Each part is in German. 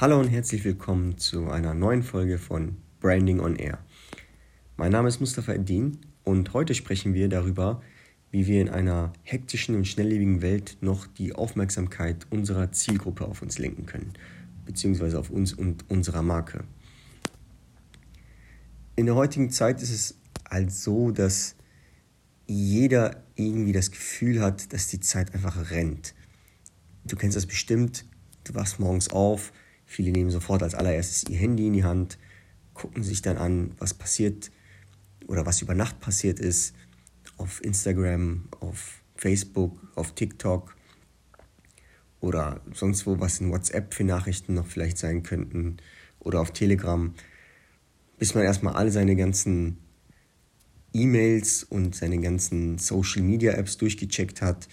Hallo und herzlich willkommen zu einer neuen Folge von Branding on Air. Mein Name ist Mustafa Eddin und heute sprechen wir darüber, wie wir in einer hektischen und schnelllebigen Welt noch die Aufmerksamkeit unserer Zielgruppe auf uns lenken können, beziehungsweise auf uns und unserer Marke. In der heutigen Zeit ist es halt so, dass jeder irgendwie das Gefühl hat, dass die Zeit einfach rennt. Du kennst das bestimmt, du wachst morgens auf, Viele nehmen sofort als allererstes ihr Handy in die Hand, gucken sich dann an, was passiert oder was über Nacht passiert ist auf Instagram, auf Facebook, auf TikTok oder sonst wo, was in WhatsApp für Nachrichten noch vielleicht sein könnten oder auf Telegram, bis man erstmal alle seine ganzen E-Mails und seine ganzen Social Media Apps durchgecheckt hat,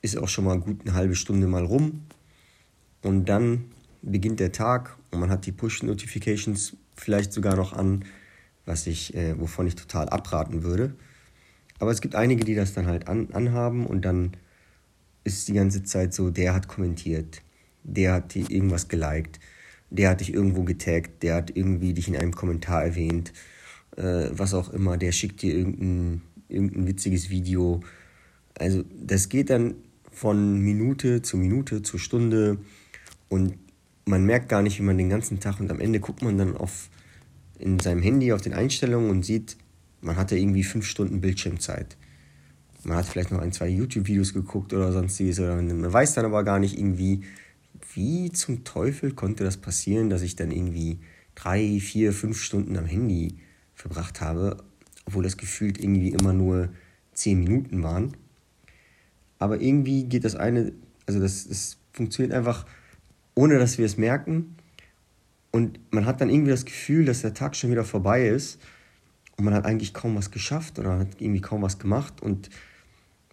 ist auch schon mal gut eine halbe Stunde mal rum. Und dann beginnt der Tag und man hat die Push-Notifications vielleicht sogar noch an, was ich, äh, wovon ich total abraten würde. Aber es gibt einige, die das dann halt an, anhaben und dann ist die ganze Zeit so, der hat kommentiert, der hat dir irgendwas geliked, der hat dich irgendwo getaggt, der hat irgendwie dich in einem Kommentar erwähnt, äh, was auch immer, der schickt dir irgendein, irgendein witziges Video. Also das geht dann von Minute zu Minute zu Stunde und man merkt gar nicht, wie man den ganzen Tag und am Ende guckt man dann auf in seinem Handy auf den Einstellungen und sieht, man hatte irgendwie fünf Stunden Bildschirmzeit. Man hat vielleicht noch ein, zwei YouTube-Videos geguckt oder sonstiges oder man weiß dann aber gar nicht irgendwie, wie zum Teufel konnte das passieren, dass ich dann irgendwie drei, vier, fünf Stunden am Handy verbracht habe, obwohl das gefühlt irgendwie immer nur zehn Minuten waren. Aber irgendwie geht das eine, also das, das funktioniert einfach ohne dass wir es merken. Und man hat dann irgendwie das Gefühl, dass der Tag schon wieder vorbei ist und man hat eigentlich kaum was geschafft oder hat irgendwie kaum was gemacht. Und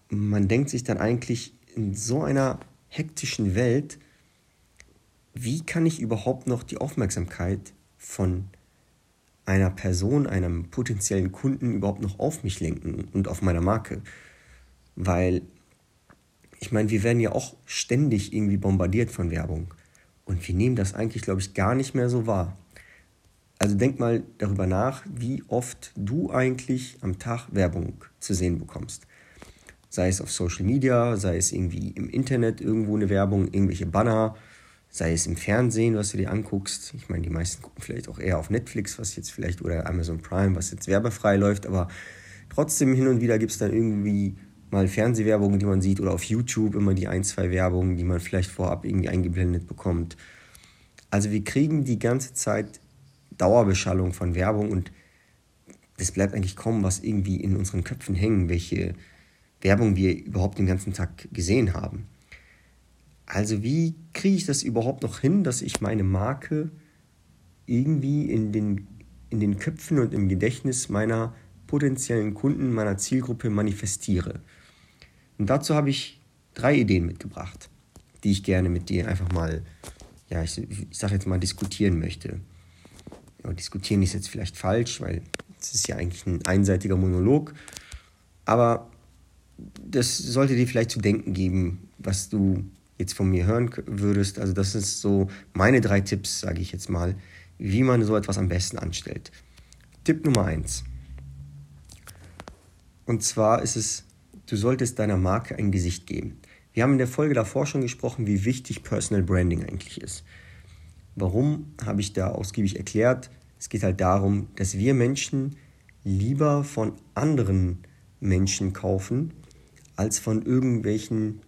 man denkt sich dann eigentlich in so einer hektischen Welt, wie kann ich überhaupt noch die Aufmerksamkeit von einer Person, einem potenziellen Kunden überhaupt noch auf mich lenken und auf meine Marke? Weil ich meine, wir werden ja auch ständig irgendwie bombardiert von Werbung. Und wir nehmen das eigentlich, glaube ich, gar nicht mehr so wahr. Also denk mal darüber nach, wie oft du eigentlich am Tag Werbung zu sehen bekommst. Sei es auf Social Media, sei es irgendwie im Internet irgendwo eine Werbung, irgendwelche Banner, sei es im Fernsehen, was du dir anguckst. Ich meine, die meisten gucken vielleicht auch eher auf Netflix, was jetzt vielleicht, oder Amazon Prime, was jetzt werbefrei läuft, aber trotzdem hin und wieder gibt es dann irgendwie mal Fernsehwerbungen, die man sieht, oder auf YouTube immer die ein, zwei Werbungen, die man vielleicht vorab irgendwie eingeblendet bekommt. Also wir kriegen die ganze Zeit Dauerbeschallung von Werbung und es bleibt eigentlich kaum was irgendwie in unseren Köpfen hängen, welche Werbung wir überhaupt den ganzen Tag gesehen haben. Also wie kriege ich das überhaupt noch hin, dass ich meine Marke irgendwie in den, in den Köpfen und im Gedächtnis meiner potenziellen Kunden, meiner Zielgruppe manifestiere? Und dazu habe ich drei Ideen mitgebracht, die ich gerne mit dir einfach mal, ja, ich, ich sage jetzt mal, diskutieren möchte. Ja, diskutieren ist jetzt vielleicht falsch, weil es ist ja eigentlich ein einseitiger Monolog. Aber das sollte dir vielleicht zu denken geben, was du jetzt von mir hören würdest. Also das ist so meine drei Tipps, sage ich jetzt mal, wie man so etwas am besten anstellt. Tipp Nummer eins. Und zwar ist es Du solltest deiner Marke ein Gesicht geben. Wir haben in der Folge davor schon gesprochen, wie wichtig Personal Branding eigentlich ist. Warum habe ich da ausgiebig erklärt? Es geht halt darum, dass wir Menschen lieber von anderen Menschen kaufen, als von irgendwelchen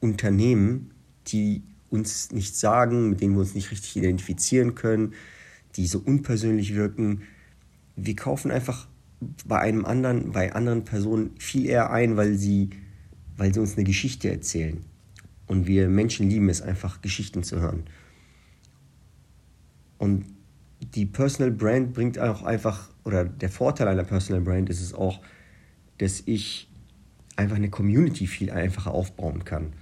Unternehmen, die uns nichts sagen, mit denen wir uns nicht richtig identifizieren können, die so unpersönlich wirken. Wir kaufen einfach bei einem anderen, bei anderen Personen viel eher ein, weil sie, weil sie uns eine Geschichte erzählen. Und wir Menschen lieben es einfach, Geschichten zu hören. Und die Personal Brand bringt auch einfach, oder der Vorteil einer Personal Brand ist es auch, dass ich einfach eine Community viel einfacher aufbauen kann.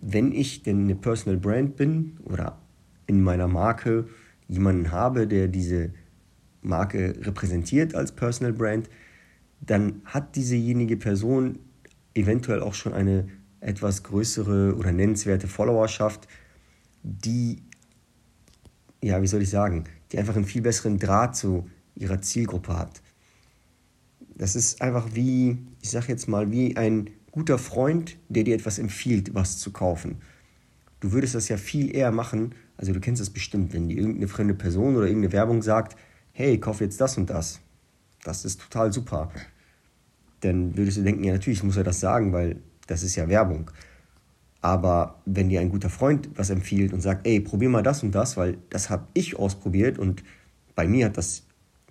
Wenn ich denn eine Personal Brand bin oder in meiner Marke jemanden habe, der diese Marke repräsentiert als Personal Brand, dann hat diesejenige Person eventuell auch schon eine etwas größere oder nennenswerte Followerschaft, die ja, wie soll ich sagen, die einfach einen viel besseren Draht zu ihrer Zielgruppe hat. Das ist einfach wie, ich sag jetzt mal, wie ein guter Freund, der dir etwas empfiehlt, was zu kaufen. Du würdest das ja viel eher machen, also du kennst das bestimmt, wenn dir irgendeine fremde Person oder irgendeine Werbung sagt, hey, kauf jetzt das und das. Das ist total super. Dann würdest du denken, ja natürlich muss er das sagen, weil das ist ja Werbung. Aber wenn dir ein guter Freund was empfiehlt und sagt, ey, probier mal das und das, weil das habe ich ausprobiert und bei mir hat das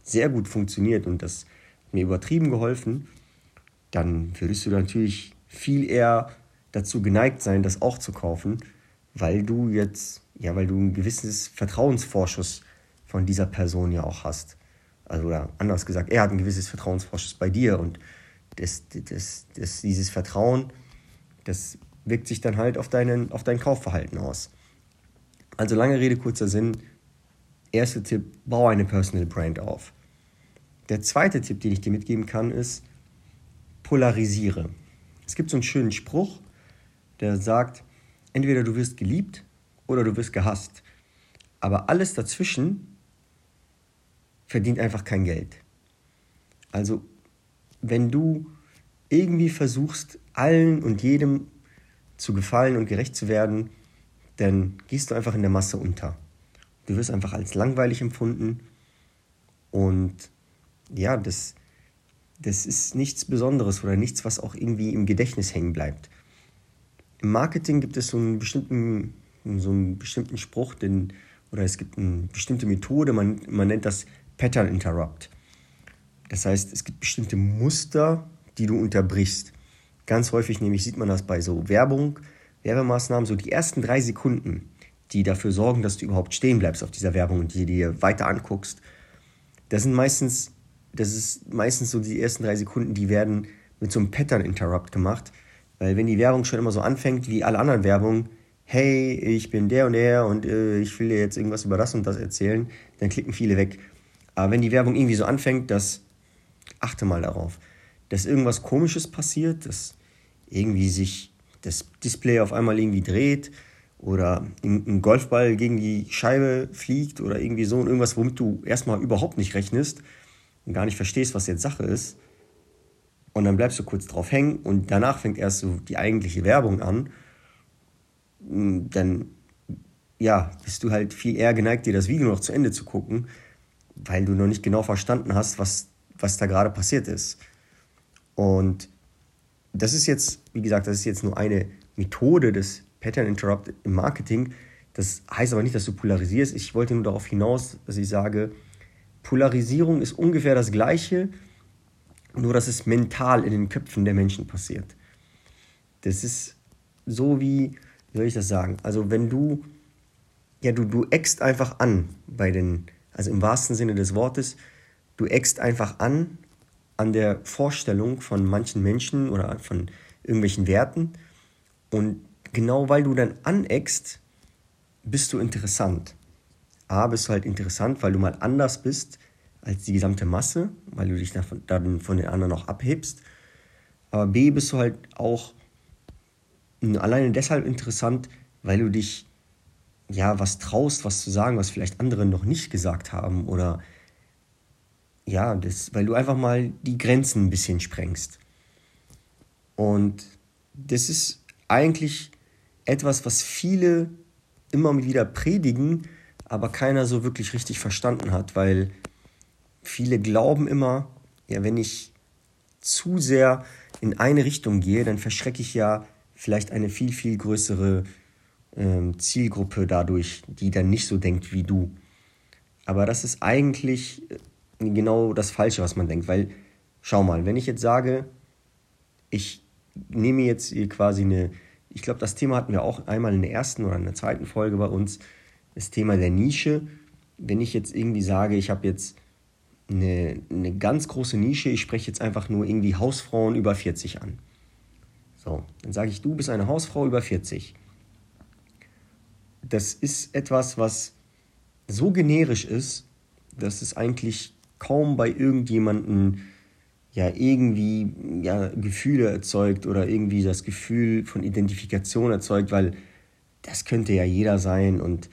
sehr gut funktioniert und das hat mir übertrieben geholfen, dann würdest du natürlich viel eher dazu geneigt sein, das auch zu kaufen, weil du jetzt, ja, weil du ein gewisses Vertrauensvorschuss von dieser Person ja auch hast. Also oder anders gesagt, er hat ein gewisses Vertrauensvorschuss bei dir und das, das, das, dieses Vertrauen, das wirkt sich dann halt auf, deinen, auf dein Kaufverhalten aus. Also lange Rede, kurzer Sinn. Erster Tipp, baue eine Personal Brand auf. Der zweite Tipp, den ich dir mitgeben kann, ist, polarisiere. Es gibt so einen schönen Spruch, der sagt, entweder du wirst geliebt oder du wirst gehasst. Aber alles dazwischen verdient einfach kein Geld. Also wenn du irgendwie versuchst, allen und jedem zu gefallen und gerecht zu werden, dann gehst du einfach in der Masse unter. Du wirst einfach als langweilig empfunden und ja, das, das ist nichts Besonderes oder nichts, was auch irgendwie im Gedächtnis hängen bleibt. Im Marketing gibt es so einen bestimmten, so einen bestimmten Spruch, den, oder es gibt eine bestimmte Methode, man, man nennt das Pattern Interrupt. Das heißt, es gibt bestimmte Muster, die du unterbrichst. Ganz häufig nämlich sieht man das bei so Werbung, Werbemaßnahmen, so die ersten drei Sekunden, die dafür sorgen, dass du überhaupt stehen bleibst auf dieser Werbung und die dir weiter anguckst. Das sind meistens, das ist meistens so die ersten drei Sekunden, die werden mit so einem Pattern Interrupt gemacht, weil wenn die Werbung schon immer so anfängt wie alle anderen Werbungen, hey, ich bin der und der und äh, ich will dir jetzt irgendwas über das und das erzählen, dann klicken viele weg. Aber wenn die Werbung irgendwie so anfängt, dass, achte mal darauf, dass irgendwas Komisches passiert, dass irgendwie sich das Display auf einmal irgendwie dreht oder ein Golfball gegen die Scheibe fliegt oder irgendwie so und irgendwas, womit du erstmal überhaupt nicht rechnest und gar nicht verstehst, was jetzt Sache ist. Und dann bleibst du kurz drauf hängen und danach fängt erst so die eigentliche Werbung an. Dann, ja, bist du halt viel eher geneigt, dir das Video noch zu Ende zu gucken, weil du noch nicht genau verstanden hast, was, was da gerade passiert ist. Und das ist jetzt, wie gesagt, das ist jetzt nur eine Methode des Pattern Interrupt im Marketing. Das heißt aber nicht, dass du polarisierst. Ich wollte nur darauf hinaus, dass ich sage, Polarisierung ist ungefähr das Gleiche, nur dass es mental in den Köpfen der Menschen passiert. Das ist so wie, wie soll ich das sagen? Also wenn du, ja, du, du eckst einfach an bei den, also im wahrsten Sinne des Wortes, du eckst einfach an an der Vorstellung von manchen Menschen oder von irgendwelchen Werten. Und genau weil du dann aneckst, bist du interessant. A, bist du halt interessant, weil du mal anders bist als die gesamte Masse, weil du dich dann von den anderen auch abhebst. Aber B, bist du halt auch alleine deshalb interessant, weil du dich ja was traust, was zu sagen, was vielleicht andere noch nicht gesagt haben oder ja, das, weil du einfach mal die Grenzen ein bisschen sprengst. Und das ist eigentlich etwas, was viele immer wieder predigen, aber keiner so wirklich richtig verstanden hat, weil viele glauben immer, ja, wenn ich zu sehr in eine Richtung gehe, dann verschrecke ich ja vielleicht eine viel, viel größere ähm, Zielgruppe dadurch, die dann nicht so denkt wie du. Aber das ist eigentlich genau das Falsche, was man denkt. Weil, schau mal, wenn ich jetzt sage, ich nehme jetzt hier quasi eine, ich glaube, das Thema hatten wir auch einmal in der ersten oder in der zweiten Folge bei uns, das Thema der Nische. Wenn ich jetzt irgendwie sage, ich habe jetzt eine, eine ganz große Nische, ich spreche jetzt einfach nur irgendwie Hausfrauen über 40 an. So, dann sage ich, du bist eine Hausfrau über 40. Das ist etwas, was so generisch ist, dass es eigentlich kaum bei irgendjemandem ja irgendwie ja, Gefühle erzeugt oder irgendwie das Gefühl von Identifikation erzeugt, weil das könnte ja jeder sein und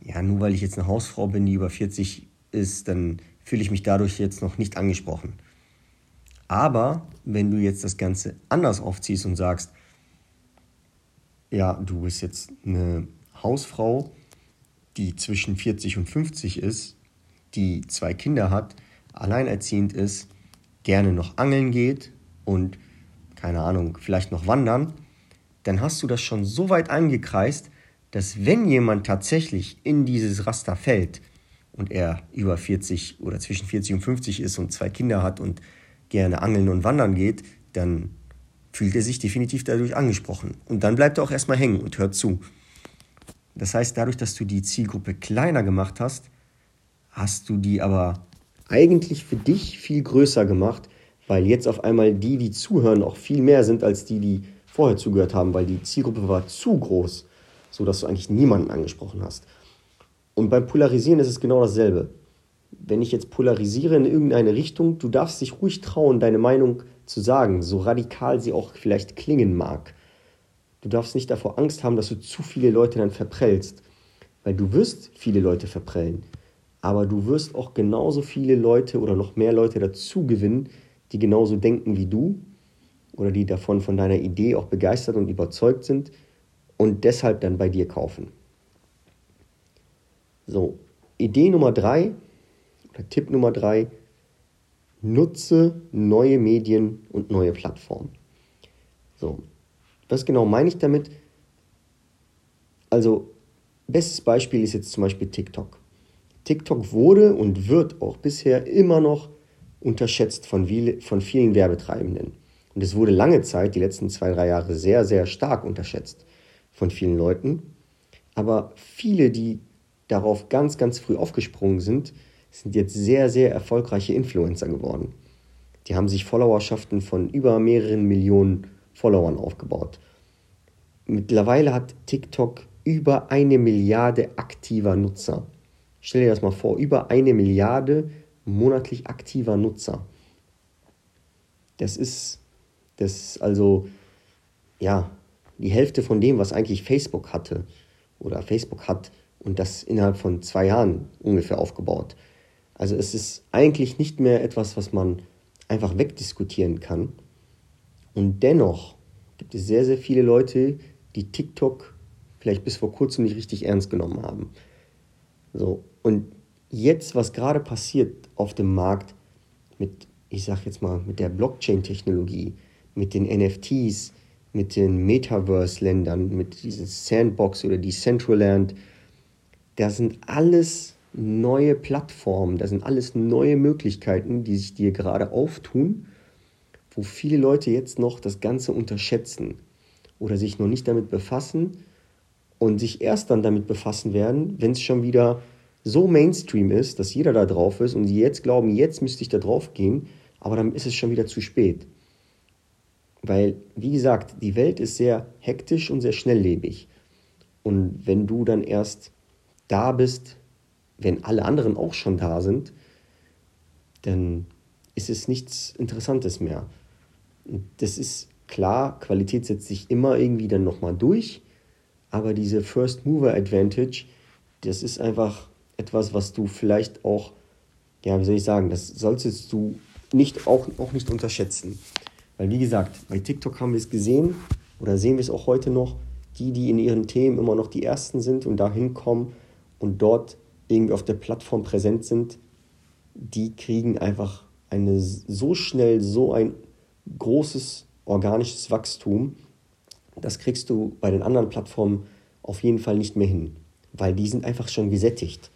ja, nur weil ich jetzt eine Hausfrau bin, die über 40 ist, dann fühle ich mich dadurch jetzt noch nicht angesprochen. Aber wenn du jetzt das Ganze anders aufziehst und sagst, ja, du bist jetzt eine Hausfrau, die zwischen 40 und 50 ist, die zwei Kinder hat, alleinerziehend ist, gerne noch angeln geht und keine Ahnung, vielleicht noch wandern, dann hast du das schon so weit eingekreist, dass wenn jemand tatsächlich in dieses Raster fällt und er über 40 oder zwischen 40 und 50 ist und zwei Kinder hat und gerne angeln und wandern geht, dann fühlt er sich definitiv dadurch angesprochen. Und dann bleibt er auch erstmal hängen und hört zu. Das heißt, dadurch, dass du die Zielgruppe kleiner gemacht hast, hast du die aber eigentlich für dich viel größer gemacht, weil jetzt auf einmal die, die zuhören, auch viel mehr sind als die, die vorher zugehört haben, weil die Zielgruppe war zu groß, sodass du eigentlich niemanden angesprochen hast. Und beim Polarisieren ist es genau dasselbe. Wenn ich jetzt polarisiere in irgendeine Richtung, du darfst dich ruhig trauen, deine Meinung zu sagen, so radikal sie auch vielleicht klingen mag. Du darfst nicht davor Angst haben, dass du zu viele Leute dann verprellst, weil du wirst viele Leute verprellen, aber du wirst auch genauso viele Leute oder noch mehr Leute dazu gewinnen, die genauso denken wie du oder die davon von deiner Idee auch begeistert und überzeugt sind und deshalb dann bei dir kaufen. So, Idee Nummer drei oder Tipp Nummer drei, nutze neue Medien und neue Plattformen. So, was genau meine ich damit? Also, bestes Beispiel ist jetzt zum Beispiel TikTok. TikTok wurde und wird auch bisher immer noch unterschätzt von, von vielen Werbetreibenden. Und es wurde lange Zeit, die letzten zwei, drei Jahre, sehr, sehr stark unterschätzt von vielen Leuten. Aber viele, die darauf ganz, ganz früh aufgesprungen sind, sind jetzt sehr, sehr erfolgreiche Influencer geworden. Die haben sich Followerschaften von über mehreren Millionen Followern aufgebaut. Mittlerweile hat TikTok über eine Milliarde aktiver Nutzer. Stell dir das mal vor, über eine Milliarde monatlich aktiver Nutzer. Das ist, das ist also, ja, die Hälfte von dem, was eigentlich Facebook hatte oder Facebook hat und das innerhalb von zwei Jahren ungefähr aufgebaut. Also es ist eigentlich nicht mehr etwas, was man einfach wegdiskutieren kann. Und dennoch gibt es sehr, sehr viele Leute, die TikTok vielleicht bis vor kurzem nicht richtig ernst genommen haben. So, und jetzt, was gerade passiert auf dem Markt mit, ich sag jetzt mal, mit der Blockchain-Technologie, mit den NFTs, mit den Metaverse-Ländern, mit diesem Sandbox oder Decentraland, das sind alles neue Plattformen, das sind alles neue Möglichkeiten, die sich dir gerade auftun, wo viele Leute jetzt noch das Ganze unterschätzen oder sich noch nicht damit befassen und sich erst dann damit befassen werden, wenn es schon wieder so Mainstream ist, dass jeder da drauf ist und sie jetzt glauben, jetzt müsste ich da drauf gehen, aber dann ist es schon wieder zu spät. Weil, wie gesagt, die Welt ist sehr hektisch und sehr schnelllebig. Und wenn du dann erst da bist, wenn alle anderen auch schon da sind, dann ist es nichts Interessantes mehr. Das ist klar, Qualität setzt sich immer irgendwie dann nochmal durch, aber diese First Mover Advantage, das ist einfach etwas, was du vielleicht auch, ja, wie soll ich sagen, das solltest du nicht, auch, auch nicht unterschätzen. Weil wie gesagt, bei TikTok haben wir es gesehen oder sehen wir es auch heute noch, die, die in ihren Themen immer noch die Ersten sind und da hinkommen und dort irgendwie auf der Plattform präsent sind, die kriegen einfach eine so schnell so ein großes organisches Wachstum. Das kriegst du bei den anderen Plattformen auf jeden Fall nicht mehr hin, weil die sind einfach schon gesättigt.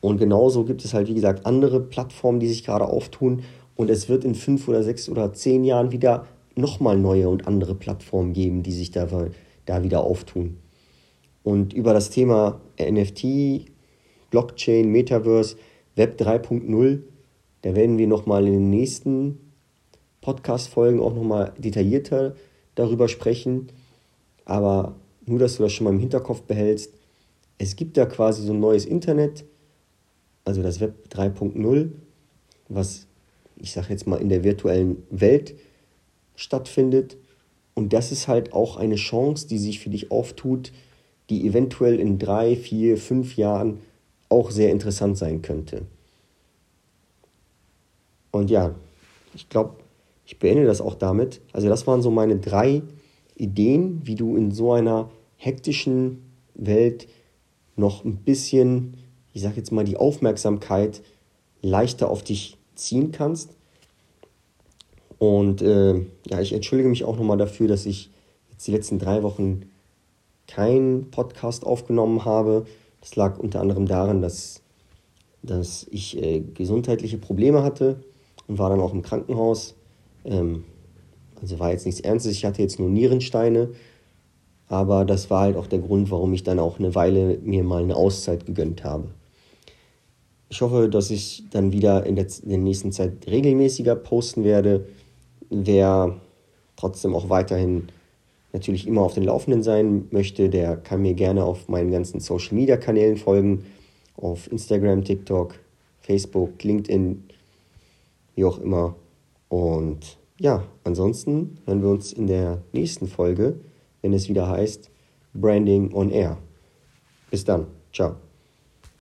Und genauso gibt es halt, wie gesagt, andere Plattformen, die sich gerade auftun. Und es wird in fünf oder sechs oder zehn Jahren wieder nochmal neue und andere Plattformen geben, die sich da, da wieder auftun. Und über das Thema NFT, Blockchain, Metaverse, Web 3.0, da werden wir nochmal in den nächsten Podcast-Folgen auch nochmal detaillierter darüber sprechen. Aber nur, dass du das schon mal im Hinterkopf behältst. Es gibt da quasi so ein neues Internet, also das Web 3.0, was ich sage jetzt mal in der virtuellen Welt stattfindet. Und das ist halt auch eine Chance, die sich für dich auftut, die eventuell in drei, vier, fünf Jahren auch sehr interessant sein könnte. Und ja, ich glaube, ich beende das auch damit. Also das waren so meine drei Ideen, wie du in so einer hektischen Welt noch ein bisschen, ich sage jetzt mal, die Aufmerksamkeit leichter auf dich ziehen kannst. Und äh, ja, ich entschuldige mich auch nochmal dafür, dass ich jetzt die letzten drei Wochen keinen Podcast aufgenommen habe. Das lag unter anderem daran, dass, dass ich äh, gesundheitliche Probleme hatte und war dann auch im Krankenhaus. Ähm, also war jetzt nichts Ernstes, ich hatte jetzt nur Nierensteine. Aber das war halt auch der Grund, warum ich dann auch eine Weile mir mal eine Auszeit gegönnt habe. Ich hoffe, dass ich dann wieder in der, in der nächsten Zeit regelmäßiger posten werde. Wer trotzdem auch weiterhin natürlich immer auf den Laufenden sein möchte, der kann mir gerne auf meinen ganzen Social Media Kanälen folgen. Auf Instagram, TikTok, Facebook, LinkedIn, wie auch immer. Und ja, ansonsten hören wir uns in der nächsten Folge, wenn es wieder heißt Branding on Air. Bis dann. Ciao.